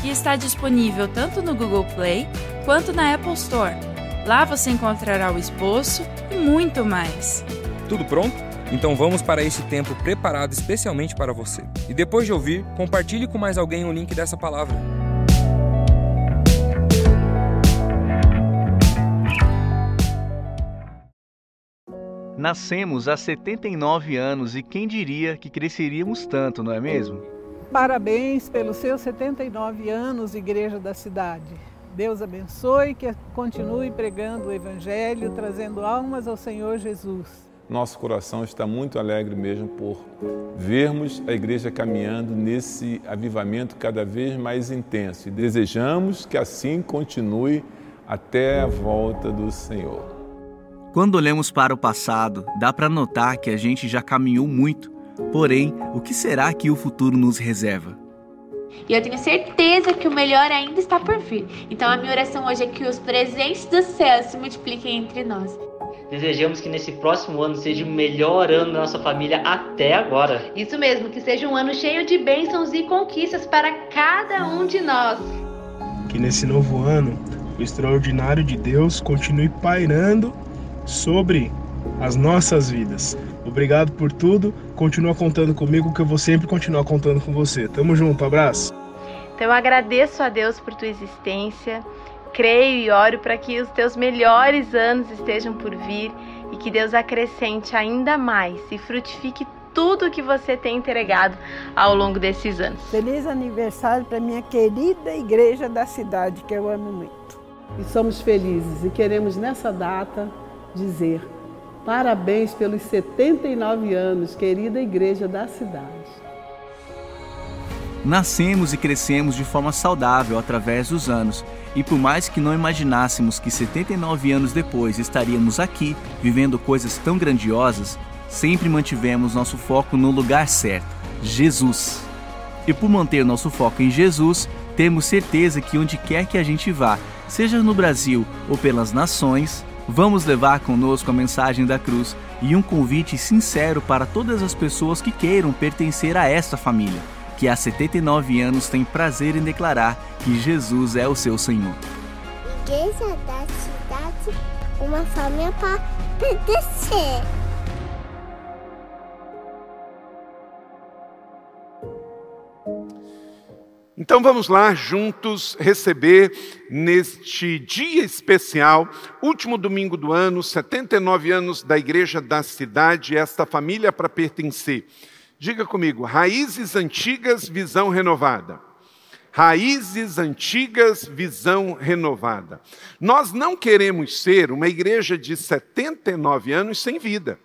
que está disponível tanto no Google Play quanto na Apple Store. Lá você encontrará o esboço e muito mais. Tudo pronto? Então vamos para esse tempo preparado especialmente para você. E depois de ouvir, compartilhe com mais alguém o link dessa palavra. Nascemos há 79 anos e quem diria que cresceríamos tanto, não é mesmo? Parabéns pelos seus 79 anos, Igreja da Cidade. Deus abençoe que continue pregando o Evangelho, trazendo almas ao Senhor Jesus. Nosso coração está muito alegre mesmo por vermos a igreja caminhando nesse avivamento cada vez mais intenso e desejamos que assim continue até a volta do Senhor. Quando olhamos para o passado, dá para notar que a gente já caminhou muito. Porém, o que será que o futuro nos reserva? E eu tenho certeza que o melhor ainda está por vir. Então a minha oração hoje é que os presentes do céu se multipliquem entre nós. Desejamos que nesse próximo ano seja o melhor ano da nossa família até agora. Isso mesmo, que seja um ano cheio de bênçãos e conquistas para cada um de nós. Que nesse novo ano o extraordinário de Deus continue pairando sobre as nossas vidas. Obrigado por tudo. Continua contando comigo que eu vou sempre continuar contando com você. Tamo junto, abraço. Então eu agradeço a Deus por tua existência. Creio e oro para que os teus melhores anos estejam por vir e que Deus acrescente ainda mais e frutifique tudo que você tem entregado ao longo desses anos. Feliz aniversário para minha querida igreja da cidade, que eu amo muito. E somos felizes e queremos nessa data dizer parabéns pelos 79 anos, querida igreja da cidade. Nascemos e crescemos de forma saudável através dos anos, e por mais que não imaginássemos que 79 anos depois estaríamos aqui vivendo coisas tão grandiosas, sempre mantivemos nosso foco no lugar certo, Jesus. E por manter nosso foco em Jesus, temos certeza que onde quer que a gente vá, seja no Brasil ou pelas nações, Vamos levar conosco a mensagem da cruz e um convite sincero para todas as pessoas que queiram pertencer a esta família, que há 79 anos tem prazer em declarar que Jesus é o seu Senhor. Igreja da cidade, uma família para pertencer. Então vamos lá juntos receber neste dia especial, último domingo do ano, 79 anos da Igreja da Cidade, esta família para pertencer. Diga comigo, raízes antigas, visão renovada. Raízes antigas, visão renovada. Nós não queremos ser uma igreja de 79 anos sem vida.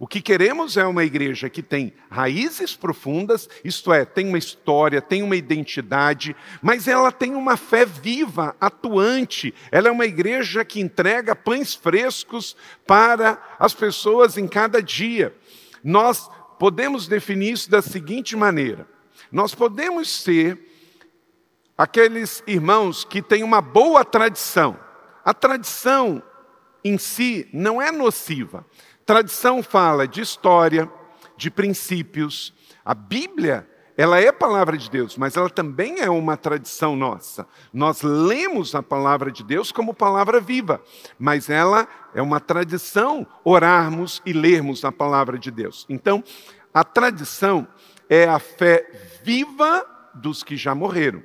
O que queremos é uma igreja que tem raízes profundas, isto é, tem uma história, tem uma identidade, mas ela tem uma fé viva, atuante. Ela é uma igreja que entrega pães frescos para as pessoas em cada dia. Nós podemos definir isso da seguinte maneira: nós podemos ser aqueles irmãos que têm uma boa tradição. A tradição em si não é nociva. Tradição fala de história, de princípios. A Bíblia, ela é palavra de Deus, mas ela também é uma tradição nossa. Nós lemos a palavra de Deus como palavra viva, mas ela é uma tradição orarmos e lermos a palavra de Deus. Então, a tradição é a fé viva dos que já morreram.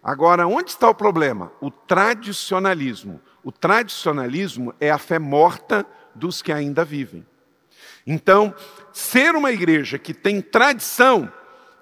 Agora, onde está o problema? O tradicionalismo. O tradicionalismo é a fé morta dos que ainda vivem. Então, ser uma igreja que tem tradição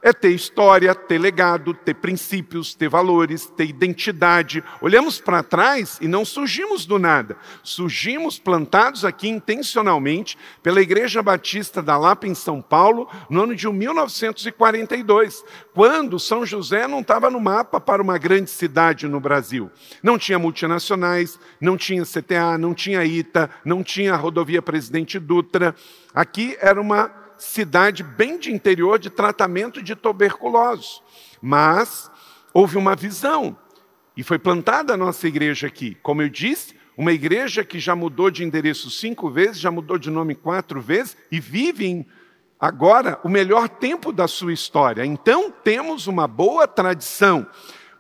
é ter história, ter legado, ter princípios, ter valores, ter identidade. Olhamos para trás e não surgimos do nada. Surgimos plantados aqui intencionalmente pela Igreja Batista da Lapa, em São Paulo, no ano de 1942, quando São José não estava no mapa para uma grande cidade no Brasil. Não tinha multinacionais, não tinha CTA, não tinha ITA, não tinha rodovia Presidente Dutra. Aqui era uma cidade bem de interior de tratamento de tuberculose. Mas houve uma visão e foi plantada a nossa igreja aqui. Como eu disse, uma igreja que já mudou de endereço cinco vezes, já mudou de nome quatro vezes e vive em, agora o melhor tempo da sua história. Então temos uma boa tradição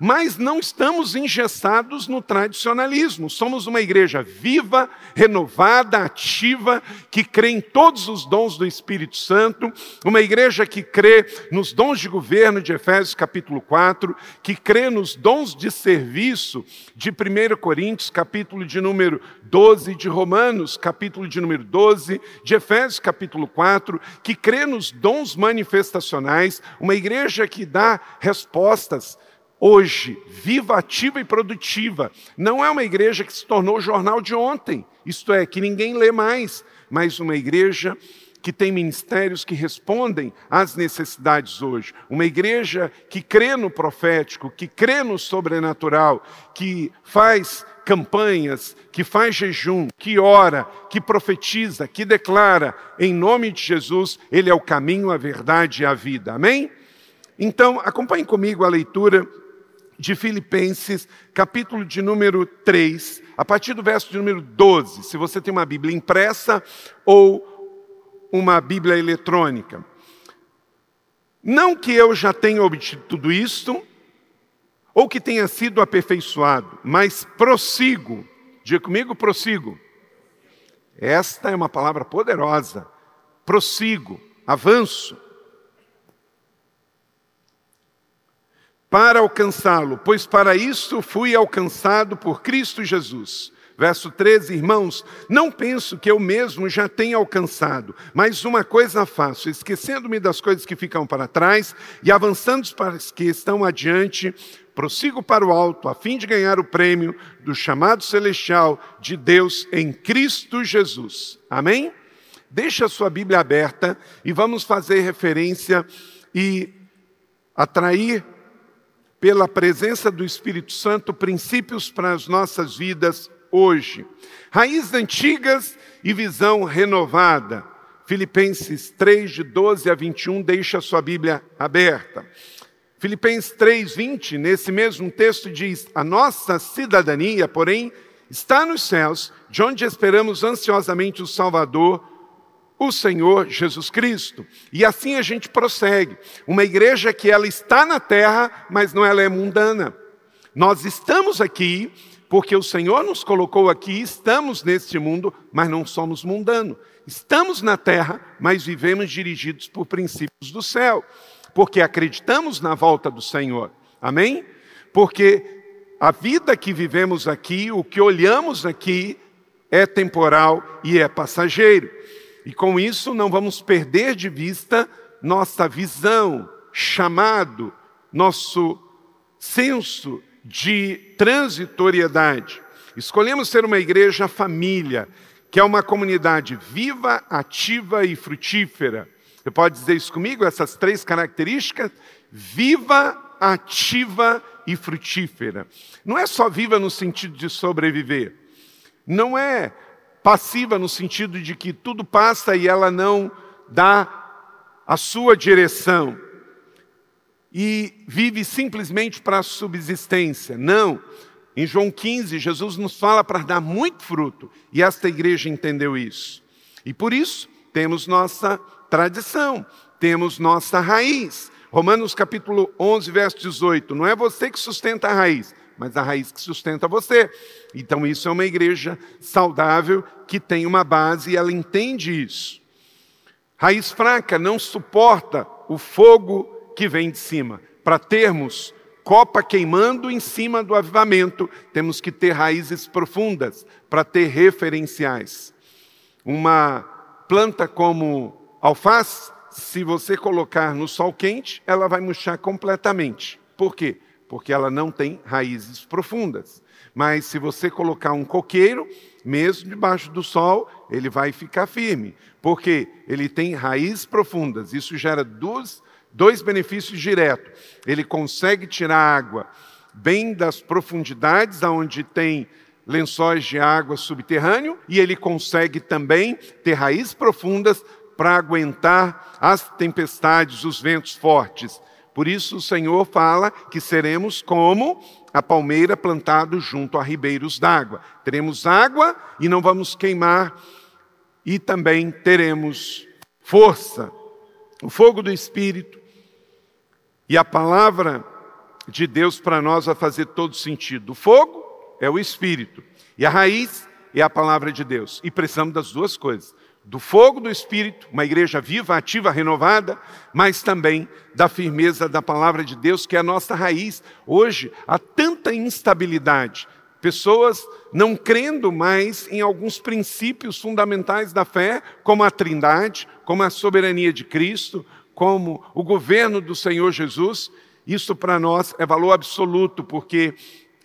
mas não estamos engessados no tradicionalismo. Somos uma igreja viva, renovada, ativa, que crê em todos os dons do Espírito Santo, uma igreja que crê nos dons de governo de Efésios capítulo 4, que crê nos dons de serviço de 1 Coríntios, capítulo de número 12, de Romanos, capítulo de número 12, de Efésios capítulo 4, que crê nos dons manifestacionais, uma igreja que dá respostas hoje, viva, ativa e produtiva. Não é uma igreja que se tornou jornal de ontem, isto é, que ninguém lê mais, mas uma igreja que tem ministérios que respondem às necessidades hoje. Uma igreja que crê no profético, que crê no sobrenatural, que faz campanhas, que faz jejum, que ora, que profetiza, que declara, em nome de Jesus, Ele é o caminho, a verdade e a vida. Amém? Então, acompanhe comigo a leitura de Filipenses, capítulo de número 3, a partir do verso de número 12, se você tem uma Bíblia impressa ou uma Bíblia eletrônica. Não que eu já tenha obtido tudo isto, ou que tenha sido aperfeiçoado, mas prossigo. Diga comigo, prossigo. Esta é uma palavra poderosa. Prossigo, avanço. Para alcançá-lo, pois para isso fui alcançado por Cristo Jesus. Verso 13, irmãos, não penso que eu mesmo já tenha alcançado, mas uma coisa faço, esquecendo-me das coisas que ficam para trás e avançando para as que estão adiante, prossigo para o alto, a fim de ganhar o prêmio do chamado celestial de Deus em Cristo Jesus. Amém? Deixa a sua Bíblia aberta e vamos fazer referência e atrair pela presença do Espírito Santo, princípios para as nossas vidas hoje. Raízes antigas e visão renovada. Filipenses 3, de 12 a 21, deixa a sua Bíblia aberta. Filipenses 3, 20, nesse mesmo texto diz: A nossa cidadania, porém, está nos céus, de onde esperamos ansiosamente o Salvador, o Senhor Jesus Cristo. E assim a gente prossegue. Uma igreja que ela está na terra, mas não ela é mundana. Nós estamos aqui porque o Senhor nos colocou aqui, estamos neste mundo, mas não somos mundanos. Estamos na terra, mas vivemos dirigidos por princípios do céu, porque acreditamos na volta do Senhor. Amém? Porque a vida que vivemos aqui, o que olhamos aqui, é temporal e é passageiro. E com isso não vamos perder de vista nossa visão, chamado, nosso senso de transitoriedade. Escolhemos ser uma igreja família, que é uma comunidade viva, ativa e frutífera. Você pode dizer isso comigo, essas três características? Viva, ativa e frutífera. Não é só viva no sentido de sobreviver. Não é passiva no sentido de que tudo passa e ela não dá a sua direção e vive simplesmente para a subsistência. Não. Em João 15, Jesus nos fala para dar muito fruto e esta igreja entendeu isso. E por isso temos nossa tradição, temos nossa raiz. Romanos capítulo 11, verso 18. Não é você que sustenta a raiz, mas a raiz que sustenta você. Então, isso é uma igreja saudável que tem uma base e ela entende isso. Raiz fraca não suporta o fogo que vem de cima. Para termos copa queimando em cima do avivamento, temos que ter raízes profundas para ter referenciais. Uma planta como alface se você colocar no sol quente, ela vai murchar completamente. Por quê? Porque ela não tem raízes profundas. Mas se você colocar um coqueiro, mesmo debaixo do sol, ele vai ficar firme, porque ele tem raízes profundas. Isso gera dois, dois benefícios diretos. Ele consegue tirar água bem das profundidades, aonde tem lençóis de água subterrâneo, e ele consegue também ter raízes profundas para aguentar as tempestades, os ventos fortes. Por isso o Senhor fala que seremos como a palmeira plantado junto a ribeiros d'água. Teremos água e não vamos queimar, e também teremos força, o fogo do Espírito. E a palavra de Deus para nós vai fazer todo sentido. O fogo é o Espírito, e a raiz é a palavra de Deus. E precisamos das duas coisas do fogo do Espírito, uma igreja viva, ativa, renovada, mas também da firmeza da palavra de Deus, que é a nossa raiz. Hoje há tanta instabilidade, pessoas não crendo mais em alguns princípios fundamentais da fé, como a Trindade, como a soberania de Cristo, como o governo do Senhor Jesus. Isso para nós é valor absoluto, porque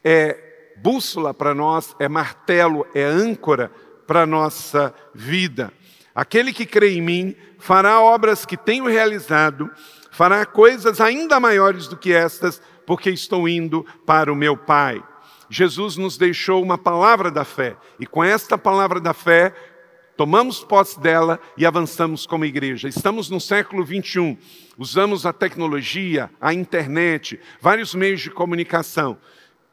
é bússola para nós, é martelo, é âncora para a nossa vida. Aquele que crê em mim fará obras que tenho realizado, fará coisas ainda maiores do que estas, porque estou indo para o meu Pai. Jesus nos deixou uma palavra da fé, e com esta palavra da fé, tomamos posse dela e avançamos como igreja. Estamos no século 21, usamos a tecnologia, a internet, vários meios de comunicação.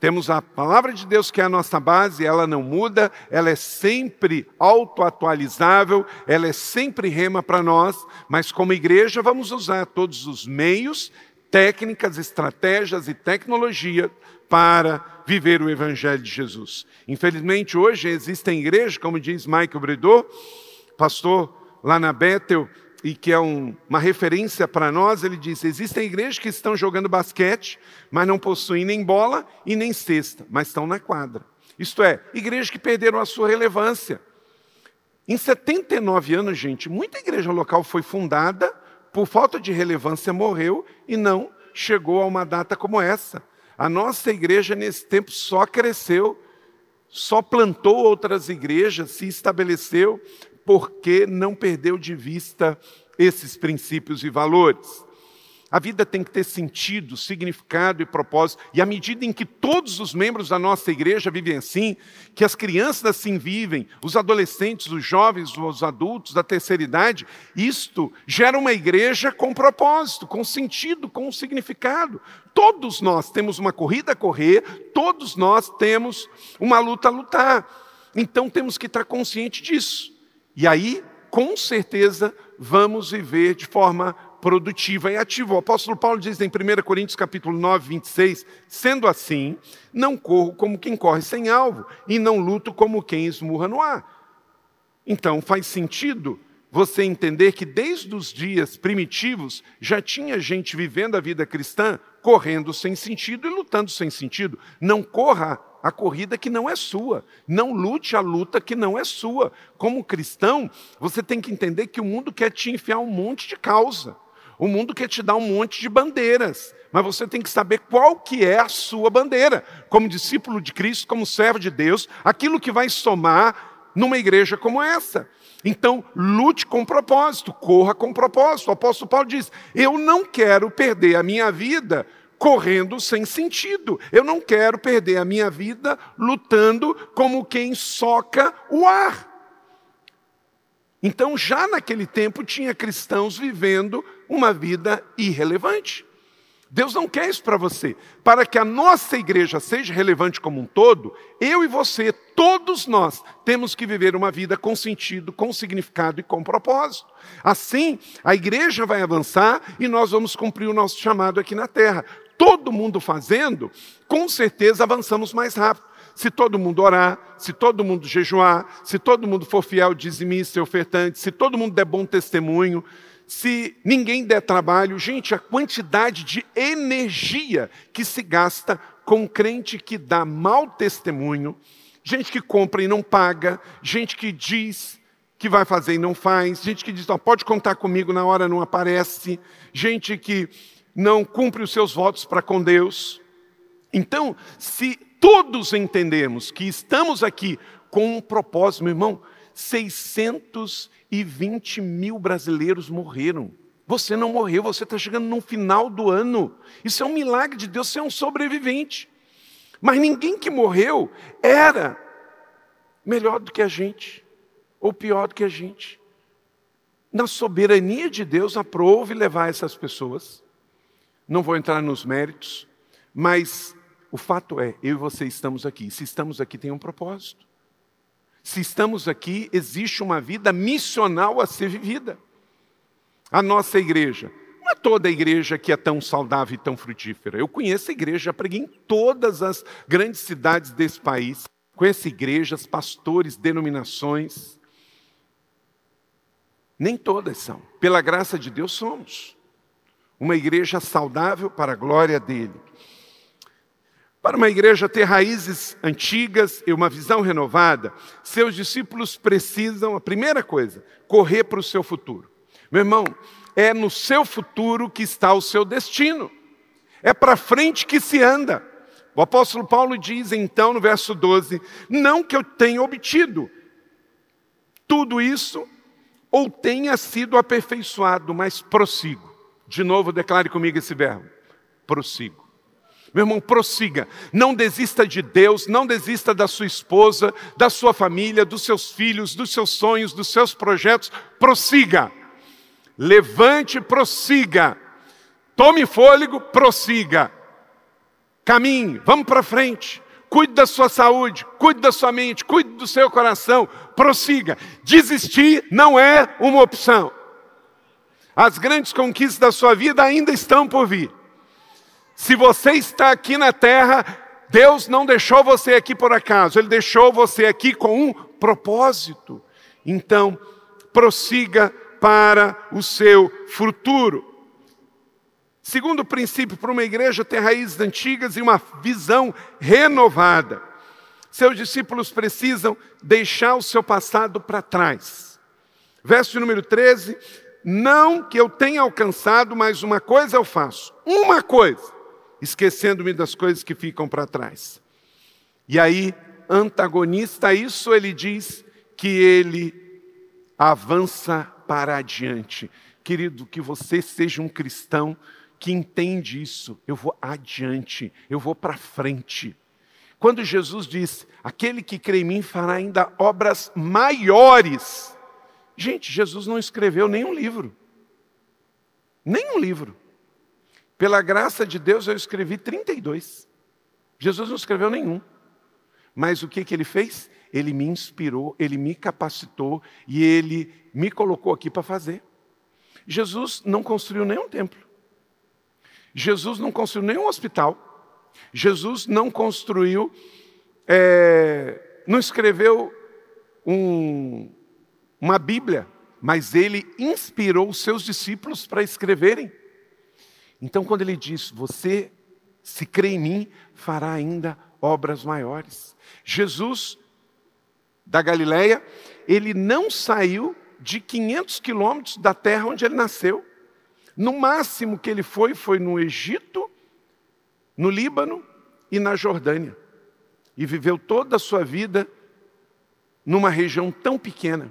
Temos a palavra de Deus que é a nossa base, ela não muda, ela é sempre autoatualizável, ela é sempre rema para nós, mas como igreja vamos usar todos os meios, técnicas, estratégias e tecnologia para viver o evangelho de Jesus. Infelizmente hoje existem igrejas, como diz Michael Bredor, pastor lá na Bethel, e que é um, uma referência para nós, ele diz: existem igrejas que estão jogando basquete, mas não possuem nem bola e nem cesta, mas estão na quadra. Isto é, igrejas que perderam a sua relevância. Em 79 anos, gente, muita igreja local foi fundada, por falta de relevância morreu e não chegou a uma data como essa. A nossa igreja, nesse tempo, só cresceu, só plantou outras igrejas, se estabeleceu, porque não perdeu de vista esses princípios e valores. A vida tem que ter sentido, significado e propósito. E à medida em que todos os membros da nossa igreja vivem assim, que as crianças assim vivem, os adolescentes, os jovens, os adultos da terceira idade, isto gera uma igreja com propósito, com sentido, com significado. Todos nós temos uma corrida a correr, todos nós temos uma luta a lutar. Então temos que estar consciente disso. E aí, com certeza, vamos viver de forma produtiva e ativa. O apóstolo Paulo diz em 1 Coríntios capítulo 9, 26, sendo assim, não corro como quem corre sem alvo, e não luto como quem esmurra no ar. Então faz sentido você entender que desde os dias primitivos já tinha gente vivendo a vida cristã correndo sem sentido e lutando sem sentido. Não corra a corrida que não é sua. Não lute a luta que não é sua. Como cristão, você tem que entender que o mundo quer te enfiar um monte de causa. O mundo quer te dar um monte de bandeiras, mas você tem que saber qual que é a sua bandeira. Como discípulo de Cristo, como servo de Deus, aquilo que vai somar numa igreja como essa. Então, lute com propósito, corra com propósito. O apóstolo Paulo diz: Eu não quero perder a minha vida correndo sem sentido. Eu não quero perder a minha vida lutando como quem soca o ar. Então, já naquele tempo, tinha cristãos vivendo uma vida irrelevante. Deus não quer isso para você. Para que a nossa igreja seja relevante como um todo, eu e você, todos nós, temos que viver uma vida com sentido, com significado e com propósito. Assim, a igreja vai avançar e nós vamos cumprir o nosso chamado aqui na terra todo mundo fazendo, com certeza avançamos mais rápido. Se todo mundo orar, se todo mundo jejuar, se todo mundo for fiel, dizimista e ofertante, se todo mundo der bom testemunho, se ninguém der trabalho, gente, a quantidade de energia que se gasta com crente que dá mau testemunho, gente que compra e não paga, gente que diz que vai fazer e não faz, gente que diz, oh, pode contar comigo, na hora não aparece, gente que não cumpre os seus votos para com Deus. Então, se todos entendemos que estamos aqui com um propósito, meu irmão, 620 mil brasileiros morreram. Você não morreu, você está chegando no final do ano. Isso é um milagre de Deus, você é um sobrevivente. Mas ninguém que morreu era melhor do que a gente, ou pior do que a gente. Na soberania de Deus, aprove levar essas pessoas. Não vou entrar nos méritos, mas o fato é, eu e você estamos aqui. Se estamos aqui, tem um propósito. Se estamos aqui, existe uma vida missional a ser vivida. A nossa igreja, não é toda a igreja que é tão saudável e tão frutífera. Eu conheço a igreja, já preguei em todas as grandes cidades desse país. Conheço igrejas, pastores, denominações. Nem todas são. Pela graça de Deus, somos. Uma igreja saudável para a glória dele. Para uma igreja ter raízes antigas e uma visão renovada, seus discípulos precisam, a primeira coisa, correr para o seu futuro. Meu irmão, é no seu futuro que está o seu destino. É para frente que se anda. O apóstolo Paulo diz então no verso 12: Não que eu tenha obtido tudo isso ou tenha sido aperfeiçoado, mas prossigo. De novo, declare comigo esse verbo: prossigo. Meu irmão, prossiga. Não desista de Deus, não desista da sua esposa, da sua família, dos seus filhos, dos seus sonhos, dos seus projetos. Prossiga. Levante, prossiga. Tome fôlego, prossiga. Caminhe, vamos para frente. Cuide da sua saúde, cuide da sua mente, cuide do seu coração, prossiga. Desistir não é uma opção. As grandes conquistas da sua vida ainda estão por vir. Se você está aqui na terra, Deus não deixou você aqui por acaso, Ele deixou você aqui com um propósito. Então, prossiga para o seu futuro. Segundo princípio, para uma igreja ter raízes antigas e uma visão renovada. Seus discípulos precisam deixar o seu passado para trás. Verso número 13: Não que eu tenha alcançado, mas uma coisa eu faço. Uma coisa esquecendo-me das coisas que ficam para trás. E aí, antagonista a isso, ele diz que ele avança para adiante. Querido, que você seja um cristão que entende isso. Eu vou adiante, eu vou para frente. Quando Jesus diz: Aquele que crê em mim fará ainda obras maiores. Gente, Jesus não escreveu nenhum livro. Nenhum livro. Pela graça de Deus eu escrevi 32. Jesus não escreveu nenhum. Mas o que, que ele fez? Ele me inspirou, ele me capacitou e ele me colocou aqui para fazer. Jesus não construiu nenhum templo. Jesus não construiu nenhum hospital. Jesus não construiu, é, não escreveu um, uma Bíblia, mas ele inspirou os seus discípulos para escreverem. Então, quando ele diz, você, se crê em mim, fará ainda obras maiores. Jesus, da Galileia, ele não saiu de 500 quilômetros da terra onde ele nasceu. No máximo que ele foi, foi no Egito, no Líbano e na Jordânia. E viveu toda a sua vida numa região tão pequena.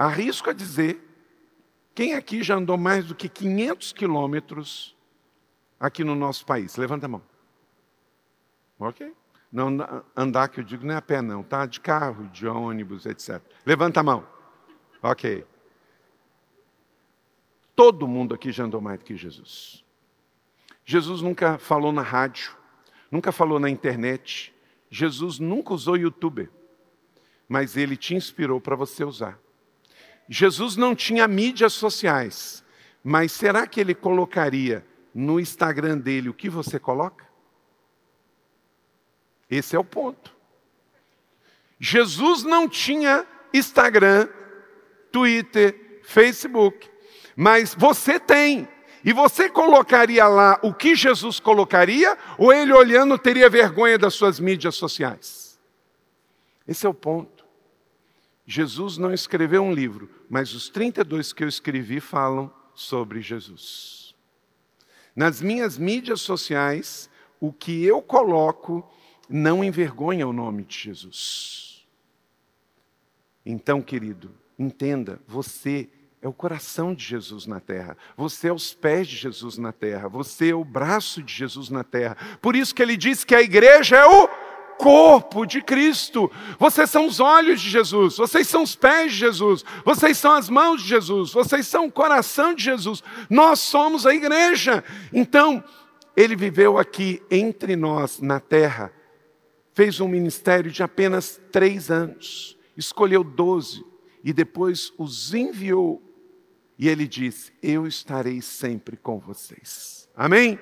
Arrisco a dizer quem aqui já andou mais do que 500 quilômetros aqui no nosso país? Levanta a mão. Ok? Não andar que eu digo não é a pé não, tá? De carro, de ônibus, etc. Levanta a mão. Ok. Todo mundo aqui já andou mais do que Jesus. Jesus nunca falou na rádio, nunca falou na internet. Jesus nunca usou YouTube, mas ele te inspirou para você usar. Jesus não tinha mídias sociais, mas será que ele colocaria no Instagram dele o que você coloca? Esse é o ponto. Jesus não tinha Instagram, Twitter, Facebook, mas você tem. E você colocaria lá o que Jesus colocaria, ou ele olhando teria vergonha das suas mídias sociais? Esse é o ponto. Jesus não escreveu um livro, mas os 32 que eu escrevi falam sobre Jesus. Nas minhas mídias sociais, o que eu coloco não envergonha o nome de Jesus. Então, querido, entenda, você é o coração de Jesus na terra. Você é os pés de Jesus na terra. Você é o braço de Jesus na terra. Por isso que ele diz que a igreja é o corpo de Cristo. Vocês são os olhos de Jesus. Vocês são os pés de Jesus. Vocês são as mãos de Jesus. Vocês são o coração de Jesus. Nós somos a igreja. Então, ele viveu aqui entre nós na terra. Fez um ministério de apenas três anos. Escolheu doze e depois os enviou e ele diz: Eu estarei sempre com vocês. Amém?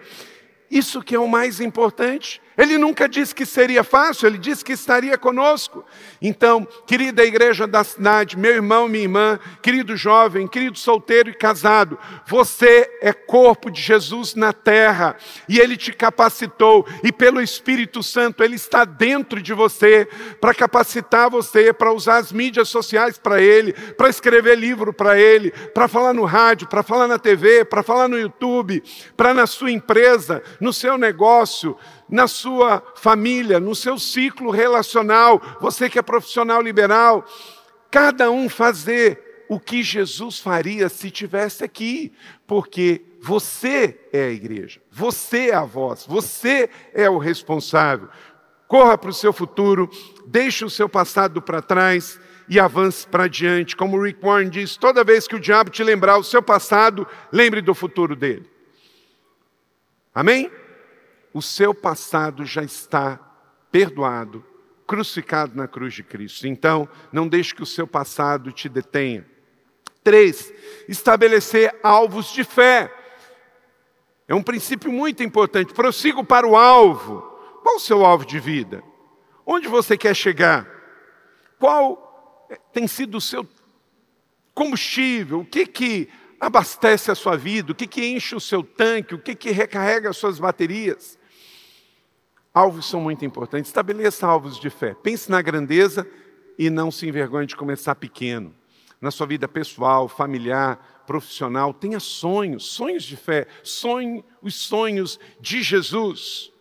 Isso que é o mais importante. Ele nunca disse que seria fácil, ele disse que estaria conosco. Então, querida igreja da cidade, meu irmão, minha irmã, querido jovem, querido solteiro e casado, você é corpo de Jesus na terra e ele te capacitou, e pelo Espírito Santo, ele está dentro de você para capacitar você, para usar as mídias sociais para ele, para escrever livro para ele, para falar no rádio, para falar na TV, para falar no YouTube, para na sua empresa, no seu negócio na sua família, no seu ciclo relacional, você que é profissional liberal, cada um fazer o que Jesus faria se tivesse aqui, porque você é a igreja, você é a voz, você é o responsável. Corra para o seu futuro, deixe o seu passado para trás e avance para diante. Como Rick Warren diz, toda vez que o diabo te lembrar o seu passado, lembre do futuro dele. Amém? O seu passado já está perdoado, crucificado na cruz de Cristo. Então, não deixe que o seu passado te detenha. Três, estabelecer alvos de fé. É um princípio muito importante. Prossigo para o alvo. Qual o seu alvo de vida? Onde você quer chegar? Qual tem sido o seu combustível? O que que abastece a sua vida? O que que enche o seu tanque? O que que recarrega as suas baterias? Alvos são muito importantes. Estabeleça alvos de fé. Pense na grandeza e não se envergonhe de começar pequeno. Na sua vida pessoal, familiar, profissional, tenha sonhos, sonhos de fé. Sonhe os sonhos de Jesus.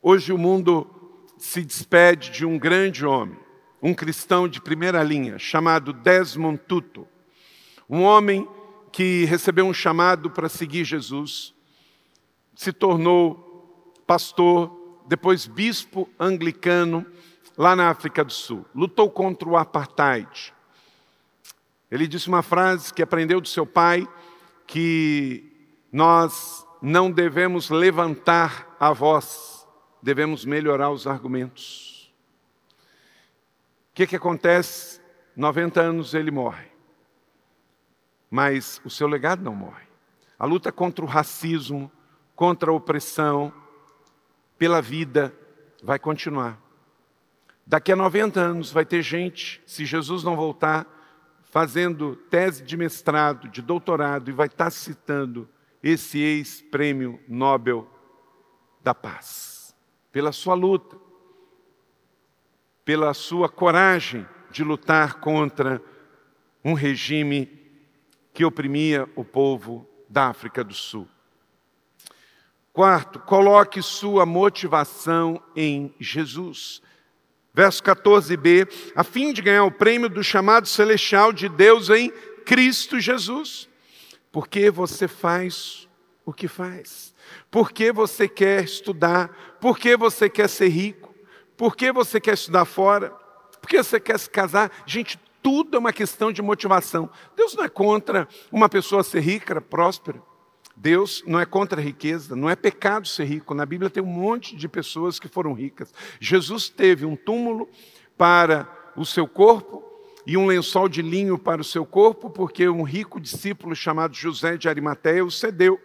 Hoje o mundo se despede de um grande homem, um cristão de primeira linha, chamado Desmond Tutu. Um homem que recebeu um chamado para seguir Jesus, se tornou pastor, depois bispo anglicano, lá na África do Sul. Lutou contra o apartheid. Ele disse uma frase que aprendeu do seu pai, que nós não devemos levantar a voz, devemos melhorar os argumentos. O que, que acontece? 90 anos ele morre. Mas o seu legado não morre. A luta contra o racismo, contra a opressão, pela vida vai continuar. Daqui a 90 anos vai ter gente, se Jesus não voltar, fazendo tese de mestrado, de doutorado, e vai estar citando esse ex-prêmio Nobel da Paz. Pela sua luta, pela sua coragem de lutar contra um regime que oprimia o povo da África do Sul. Quarto, coloque sua motivação em Jesus. Verso 14b, a fim de ganhar o prêmio do chamado celestial de Deus em Cristo Jesus. Por que você faz o que faz? Por que você quer estudar? Por que você quer ser rico? Por que você quer estudar fora? Por que você quer se casar? Gente, tudo é uma questão de motivação. Deus não é contra uma pessoa ser rica, próspera. Deus não é contra a riqueza, não é pecado ser rico. Na Bíblia tem um monte de pessoas que foram ricas. Jesus teve um túmulo para o seu corpo e um lençol de linho para o seu corpo, porque um rico discípulo chamado José de Arimateia o cedeu.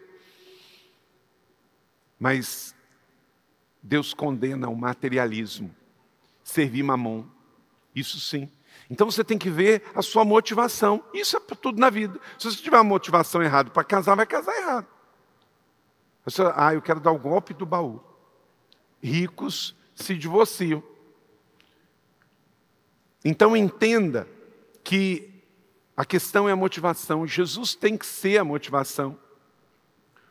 Mas Deus condena o materialismo, servir mamon. Isso sim. Então você tem que ver a sua motivação. Isso é para tudo na vida. Se você tiver uma motivação errada para casar, vai casar errado. Você, ah, eu quero dar o golpe do baú. Ricos se divorciam. Então entenda que a questão é a motivação. Jesus tem que ser a motivação.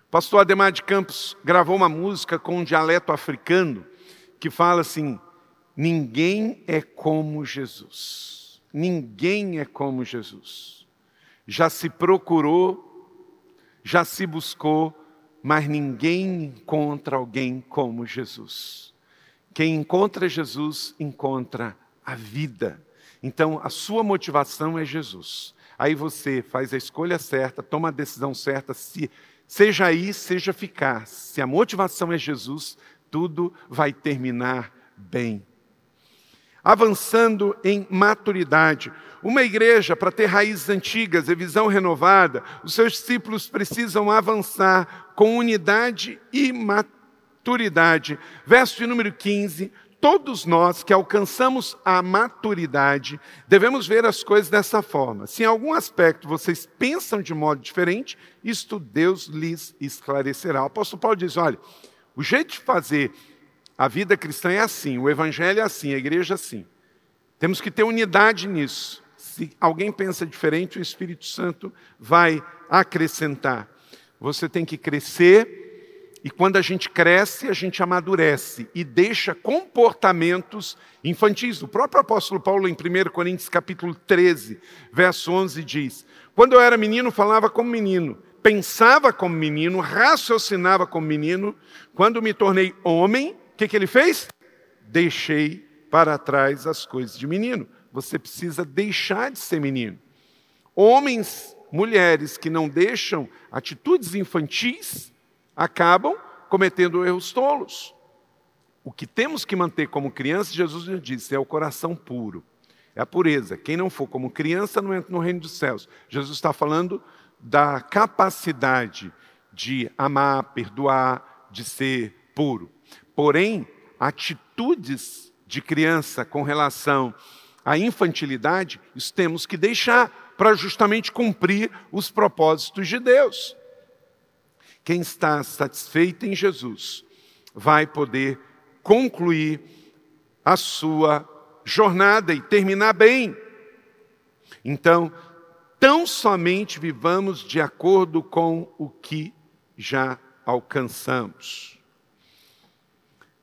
O pastor Ademar de Campos gravou uma música com um dialeto africano que fala assim: ninguém é como Jesus. Ninguém é como Jesus. Já se procurou, já se buscou, mas ninguém encontra alguém como Jesus. Quem encontra Jesus encontra a vida. Então, a sua motivação é Jesus. Aí você faz a escolha certa, toma a decisão certa, se, seja aí, seja ficar. Se a motivação é Jesus, tudo vai terminar bem. Avançando em maturidade. Uma igreja, para ter raízes antigas e visão renovada, os seus discípulos precisam avançar com unidade e maturidade. Verso de número 15: todos nós que alcançamos a maturidade devemos ver as coisas dessa forma. Se em algum aspecto vocês pensam de modo diferente, isto Deus lhes esclarecerá. O apóstolo Paulo diz: olha, o jeito de fazer a vida cristã é assim, o evangelho é assim, a igreja é assim. Temos que ter unidade nisso. Se alguém pensa diferente, o Espírito Santo vai acrescentar. Você tem que crescer e quando a gente cresce, a gente amadurece e deixa comportamentos infantis. O próprio apóstolo Paulo, em 1 Coríntios capítulo 13, verso 11, diz: Quando eu era menino, falava como menino, pensava como menino, raciocinava como menino. Quando me tornei homem, que, que ele fez? Deixei para trás as coisas de menino. Você precisa deixar de ser menino. Homens, mulheres que não deixam atitudes infantis, acabam cometendo erros tolos. O que temos que manter como criança, Jesus já disse, é o coração puro, é a pureza. Quem não for como criança não entra no reino dos céus. Jesus está falando da capacidade de amar, perdoar, de ser puro. Porém, atitudes de criança com relação à infantilidade, isso temos que deixar para justamente cumprir os propósitos de Deus. Quem está satisfeito em Jesus vai poder concluir a sua jornada e terminar bem. Então, tão somente vivamos de acordo com o que já alcançamos.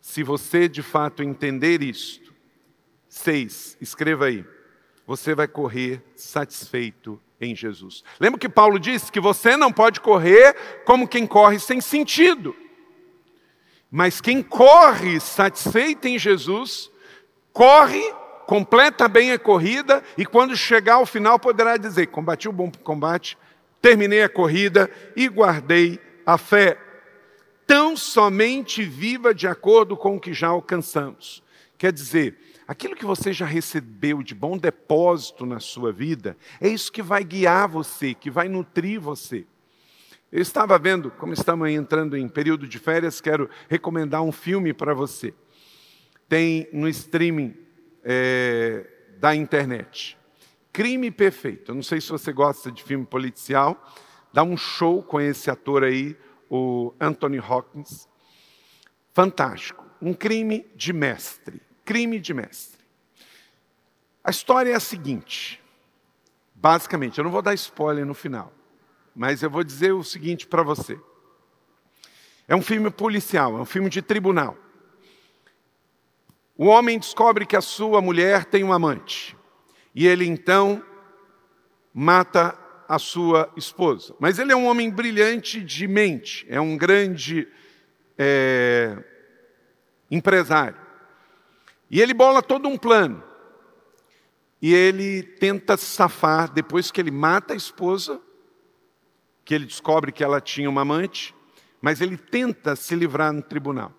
Se você de fato entender isto, seis, escreva aí, você vai correr satisfeito em Jesus. Lembra que Paulo disse que você não pode correr como quem corre sem sentido. Mas quem corre satisfeito em Jesus, corre, completa bem a corrida e quando chegar ao final poderá dizer: combati o bom combate, terminei a corrida e guardei a fé. Tão somente viva de acordo com o que já alcançamos. Quer dizer, Aquilo que você já recebeu de bom depósito na sua vida, é isso que vai guiar você, que vai nutrir você. Eu estava vendo, como estamos entrando em período de férias, quero recomendar um filme para você. Tem no streaming é, da internet. Crime Perfeito. Eu não sei se você gosta de filme policial. Dá um show com esse ator aí, o Anthony Hopkins. Fantástico. Um crime de mestre crime de mestre. A história é a seguinte, basicamente, eu não vou dar spoiler no final, mas eu vou dizer o seguinte para você. É um filme policial, é um filme de tribunal. O homem descobre que a sua mulher tem um amante. E ele então mata a sua esposa. Mas ele é um homem brilhante de mente, é um grande é, empresário. E ele bola todo um plano. E ele tenta safar, depois que ele mata a esposa, que ele descobre que ela tinha uma amante, mas ele tenta se livrar no tribunal.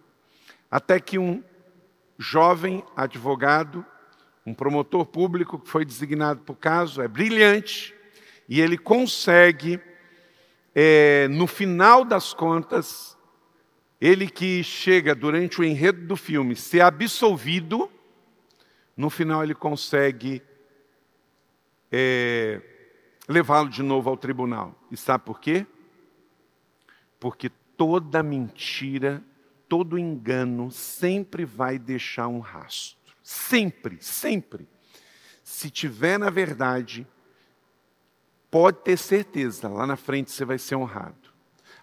Até que um jovem advogado, um promotor público que foi designado para o caso, é brilhante, e ele consegue, é, no final das contas, ele que chega durante o enredo do filme ser absolvido, no final ele consegue é, levá-lo de novo ao tribunal. E sabe por quê? Porque toda mentira, todo engano sempre vai deixar um rastro. Sempre, sempre. se tiver na verdade, pode ter certeza, lá na frente você vai ser honrado.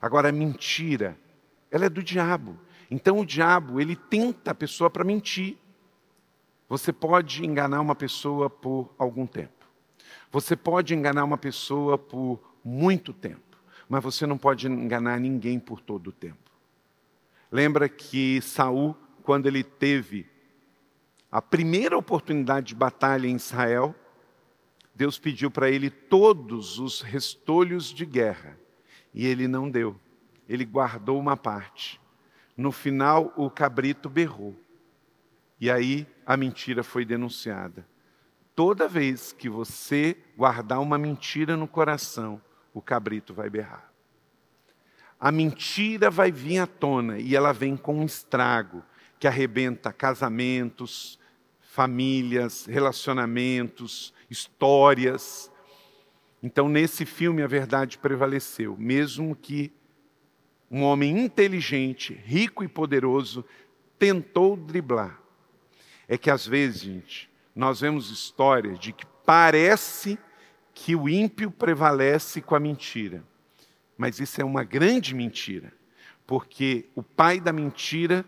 Agora, a mentira, ela é do diabo. Então, o diabo, ele tenta a pessoa para mentir. Você pode enganar uma pessoa por algum tempo. Você pode enganar uma pessoa por muito tempo, mas você não pode enganar ninguém por todo o tempo. Lembra que Saul, quando ele teve a primeira oportunidade de batalha em Israel, Deus pediu para ele todos os restolhos de guerra e ele não deu. Ele guardou uma parte. No final, o cabrito berrou. E aí a mentira foi denunciada. Toda vez que você guardar uma mentira no coração, o cabrito vai berrar. A mentira vai vir à tona e ela vem com um estrago que arrebenta casamentos, famílias, relacionamentos, histórias. Então, nesse filme, a verdade prevaleceu, mesmo que um homem inteligente, rico e poderoso tentou driblar. É que às vezes, gente, nós vemos histórias de que parece que o ímpio prevalece com a mentira. Mas isso é uma grande mentira, porque o pai da mentira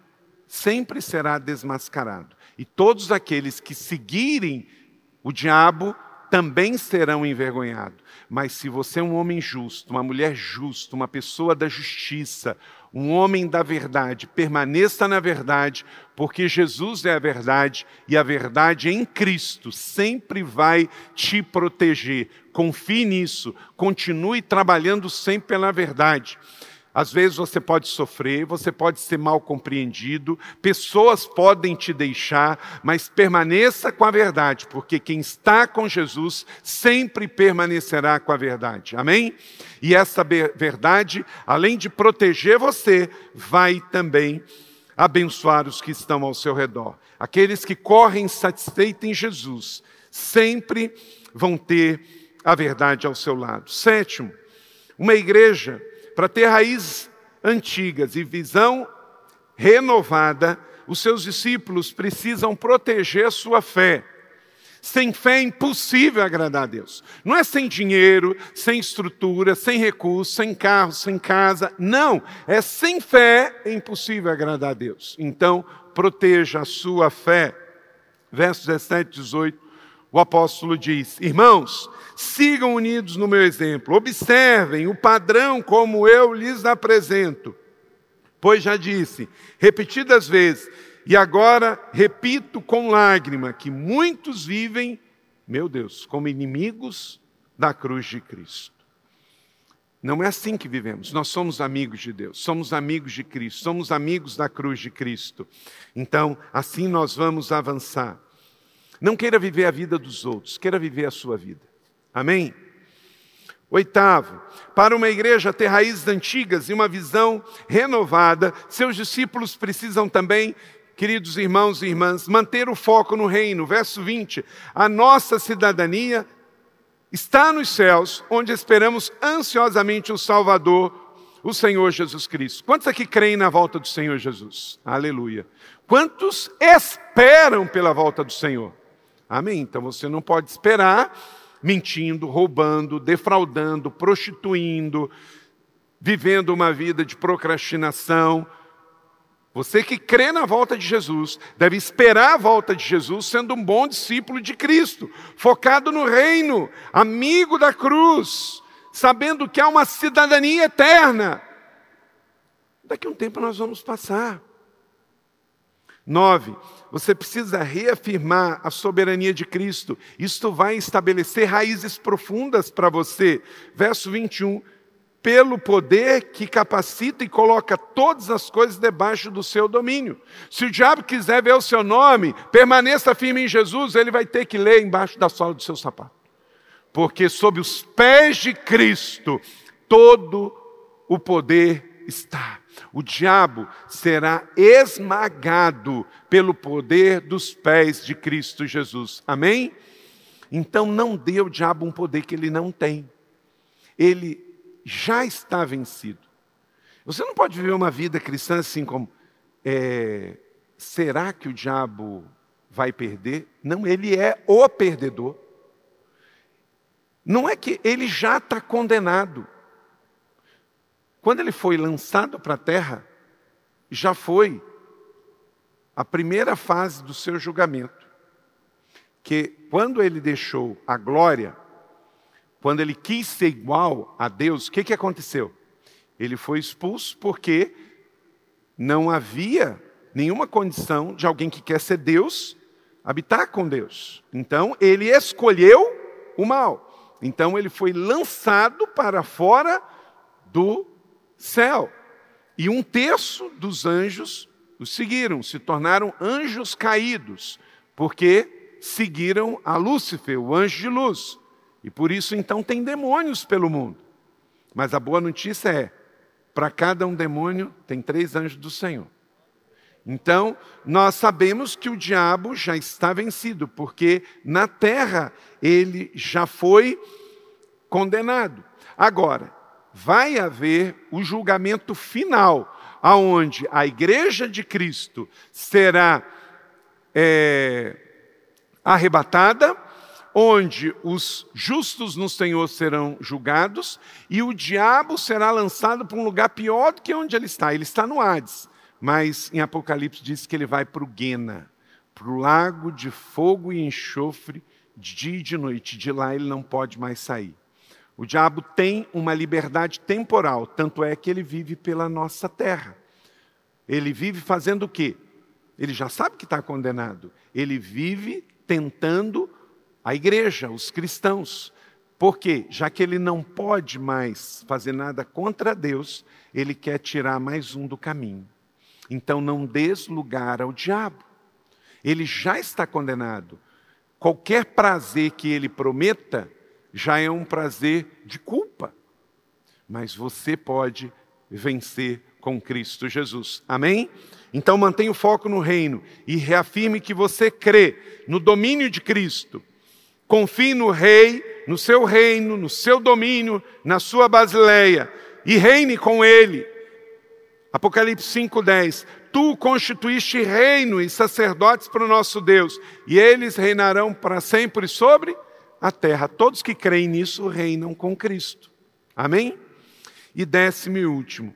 sempre será desmascarado. E todos aqueles que seguirem o diabo também serão envergonhados. Mas se você é um homem justo, uma mulher justa, uma pessoa da justiça, um homem da verdade, permaneça na verdade, porque Jesus é a verdade e a verdade em Cristo sempre vai te proteger. Confie nisso, continue trabalhando sempre pela verdade. Às vezes você pode sofrer, você pode ser mal compreendido, pessoas podem te deixar, mas permaneça com a verdade, porque quem está com Jesus sempre permanecerá com a verdade. Amém? E essa verdade, além de proteger você, vai também abençoar os que estão ao seu redor. Aqueles que correm satisfeitos em Jesus sempre vão ter a verdade ao seu lado. Sétimo, uma igreja para ter raízes antigas e visão renovada, os seus discípulos precisam proteger sua fé. Sem fé é impossível agradar a Deus. Não é sem dinheiro, sem estrutura, sem recursos, sem carro, sem casa. Não, é sem fé é impossível agradar a Deus. Então, proteja a sua fé. Versos 17 e 18 o apóstolo diz: Irmãos, sigam unidos no meu exemplo, observem o padrão como eu lhes apresento. Pois já disse, repetidas vezes, e agora repito com lágrima, que muitos vivem, meu Deus, como inimigos da cruz de Cristo. Não é assim que vivemos. Nós somos amigos de Deus, somos amigos de Cristo, somos amigos da cruz de Cristo. Então, assim nós vamos avançar. Não queira viver a vida dos outros, queira viver a sua vida. Amém? Oitavo, para uma igreja ter raízes antigas e uma visão renovada, seus discípulos precisam também, queridos irmãos e irmãs, manter o foco no reino. Verso 20: a nossa cidadania está nos céus, onde esperamos ansiosamente o Salvador, o Senhor Jesus Cristo. Quantos aqui creem na volta do Senhor Jesus? Aleluia. Quantos esperam pela volta do Senhor? Amém? Então você não pode esperar mentindo, roubando, defraudando, prostituindo, vivendo uma vida de procrastinação. Você que crê na volta de Jesus, deve esperar a volta de Jesus, sendo um bom discípulo de Cristo, focado no reino, amigo da cruz, sabendo que há uma cidadania eterna. Daqui a um tempo nós vamos passar. Nove, você precisa reafirmar a soberania de Cristo. Isto vai estabelecer raízes profundas para você. Verso 21. Pelo poder que capacita e coloca todas as coisas debaixo do seu domínio. Se o diabo quiser ver o seu nome, permaneça firme em Jesus, ele vai ter que ler embaixo da sola do seu sapato. Porque sob os pés de Cristo, todo o poder está. O diabo será esmagado pelo poder dos pés de Cristo Jesus. Amém? Então não dê ao diabo um poder que ele não tem. Ele já está vencido. Você não pode viver uma vida cristã assim como: é, será que o diabo vai perder. Não, ele é o perdedor. Não é que ele já está condenado. Quando ele foi lançado para a terra, já foi a primeira fase do seu julgamento. Que quando ele deixou a glória, quando ele quis ser igual a Deus, o que, que aconteceu? Ele foi expulso porque não havia nenhuma condição de alguém que quer ser Deus habitar com Deus. Então, ele escolheu o mal. Então, ele foi lançado para fora do céu. E um terço dos anjos o seguiram, se tornaram anjos caídos, porque seguiram a Lúcifer, o anjo de luz. E por isso então tem demônios pelo mundo. Mas a boa notícia é: para cada um demônio tem três anjos do Senhor. Então, nós sabemos que o diabo já está vencido, porque na terra ele já foi condenado. Agora, vai haver o julgamento final, aonde a igreja de Cristo será é, arrebatada, onde os justos no Senhor serão julgados e o diabo será lançado para um lugar pior do que onde ele está. Ele está no Hades, mas em Apocalipse diz que ele vai para o Guena, para o lago de fogo e enxofre, de dia e de noite. De lá ele não pode mais sair. O diabo tem uma liberdade temporal, tanto é que ele vive pela nossa terra. Ele vive fazendo o quê? Ele já sabe que está condenado. Ele vive tentando a igreja, os cristãos. Por quê? Já que ele não pode mais fazer nada contra Deus, ele quer tirar mais um do caminho. Então não des lugar ao diabo. Ele já está condenado. Qualquer prazer que ele prometa, já é um prazer de culpa. Mas você pode vencer com Cristo Jesus. Amém? Então mantenha o foco no reino e reafirme que você crê no domínio de Cristo. Confie no rei, no seu reino, no seu domínio, na sua basileia e reine com ele. Apocalipse 5:10. Tu constituíste reino e sacerdotes para o nosso Deus, e eles reinarão para sempre sobre a terra. Todos que creem nisso reinam com Cristo. Amém? E décimo e último.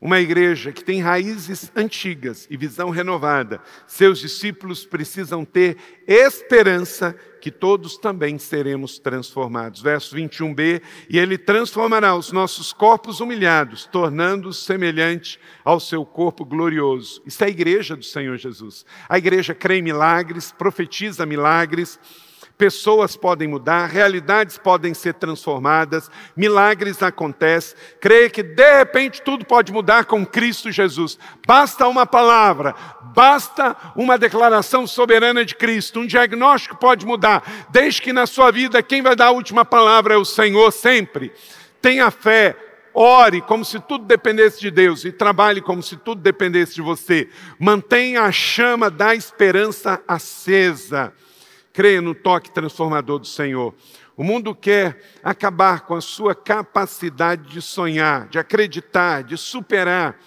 Uma igreja que tem raízes antigas e visão renovada, seus discípulos precisam ter esperança que todos também seremos transformados. Verso 21b: E ele transformará os nossos corpos humilhados, tornando-os semelhante ao seu corpo glorioso. Isso é a igreja do Senhor Jesus. A igreja crê em milagres, profetiza milagres pessoas podem mudar, realidades podem ser transformadas, milagres acontecem. Creia que de repente tudo pode mudar com Cristo Jesus. Basta uma palavra, basta uma declaração soberana de Cristo, um diagnóstico pode mudar, desde que na sua vida quem vai dar a última palavra é o Senhor sempre. Tenha fé, Ore como se tudo dependesse de Deus e trabalhe como se tudo dependesse de você. Mantenha a chama da esperança acesa. Creia no toque transformador do Senhor. O mundo quer acabar com a sua capacidade de sonhar, de acreditar, de superar,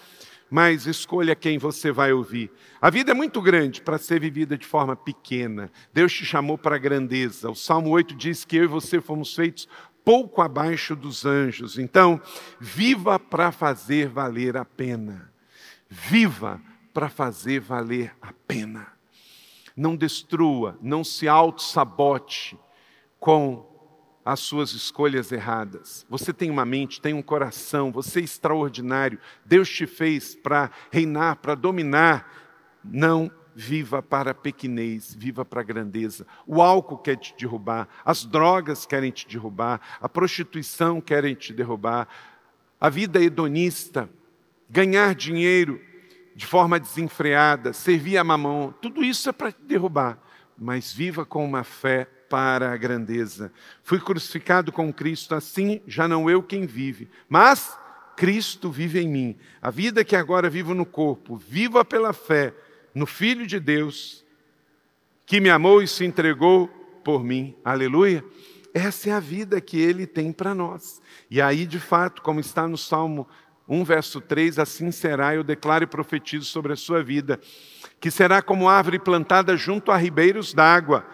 mas escolha quem você vai ouvir. A vida é muito grande para ser vivida de forma pequena. Deus te chamou para a grandeza. O Salmo 8 diz que eu e você fomos feitos pouco abaixo dos anjos. Então, viva para fazer valer a pena. Viva para fazer valer a pena não destrua, não se auto-sabote com as suas escolhas erradas. Você tem uma mente, tem um coração, você é extraordinário. Deus te fez para reinar, para dominar. Não viva para a pequenez, viva para a grandeza. O álcool quer te derrubar, as drogas querem te derrubar, a prostituição querem te derrubar, a vida hedonista, ganhar dinheiro de forma desenfreada, servir a mamão, tudo isso é para te derrubar. Mas viva com uma fé para a grandeza. Fui crucificado com Cristo, assim já não eu quem vive, mas Cristo vive em mim. A vida que agora vivo no corpo, viva pela fé no Filho de Deus, que me amou e se entregou por mim. Aleluia. Essa é a vida que ele tem para nós. E aí, de fato, como está no Salmo 1 verso 3, assim será, eu declaro e profetizo sobre a sua vida, que será como árvore plantada junto a ribeiros d'água,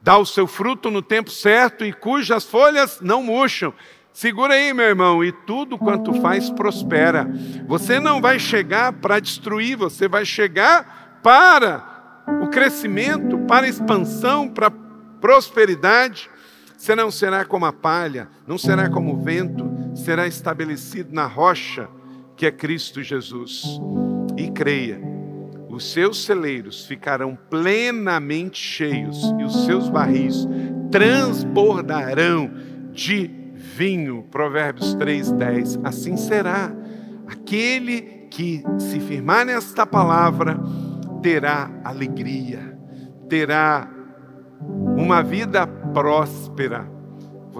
dá o seu fruto no tempo certo e cujas folhas não murcham. Segura aí, meu irmão, e tudo quanto faz prospera. Você não vai chegar para destruir, você vai chegar para o crescimento, para a expansão, para a prosperidade. Você não será como a palha, não será como o vento, será estabelecido na rocha que é Cristo Jesus. E creia, os seus celeiros ficarão plenamente cheios e os seus barris transbordarão de vinho. Provérbios 3:10. Assim será. Aquele que se firmar nesta palavra terá alegria, terá uma vida próspera,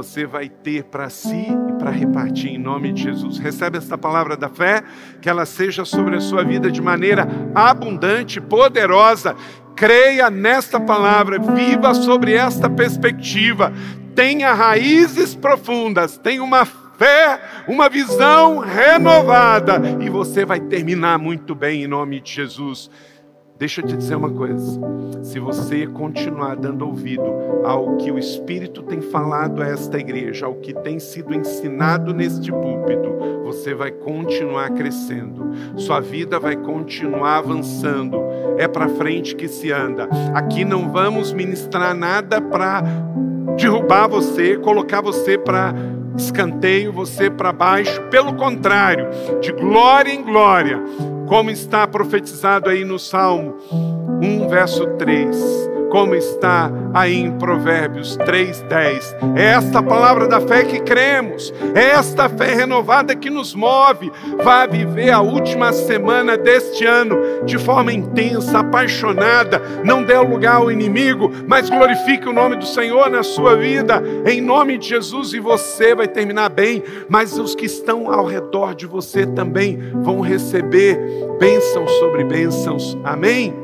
você vai ter para si e para repartir em nome de Jesus. Recebe esta palavra da fé, que ela seja sobre a sua vida de maneira abundante, poderosa. Creia nesta palavra, viva sobre esta perspectiva. Tenha raízes profundas, tenha uma fé, uma visão renovada e você vai terminar muito bem em nome de Jesus. Deixa eu te dizer uma coisa: se você continuar dando ouvido ao que o Espírito tem falado a esta igreja, ao que tem sido ensinado neste púlpito, você vai continuar crescendo, sua vida vai continuar avançando. É para frente que se anda. Aqui não vamos ministrar nada para derrubar você, colocar você para escanteio, você para baixo. Pelo contrário, de glória em glória como está profetizado aí no Salmo 1, verso 3 como está aí em Provérbios 3:10. É esta palavra da fé que cremos, é esta fé renovada que nos move. Vá viver a última semana deste ano de forma intensa, apaixonada. Não dê lugar ao inimigo, mas glorifique o nome do Senhor na sua vida, em nome de Jesus, e você vai terminar bem. Mas os que estão ao redor de você também vão receber bênçãos sobre bênçãos. Amém?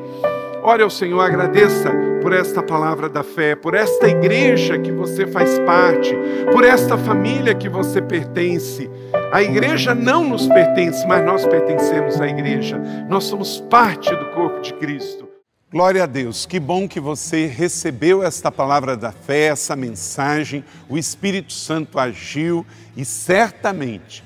Ore ao Senhor, agradeça por esta palavra da fé, por esta igreja que você faz parte, por esta família que você pertence. A igreja não nos pertence, mas nós pertencemos à igreja. Nós somos parte do corpo de Cristo. Glória a Deus, que bom que você recebeu esta palavra da fé, essa mensagem. O Espírito Santo agiu e certamente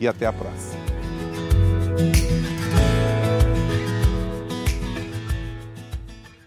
e até a próxima.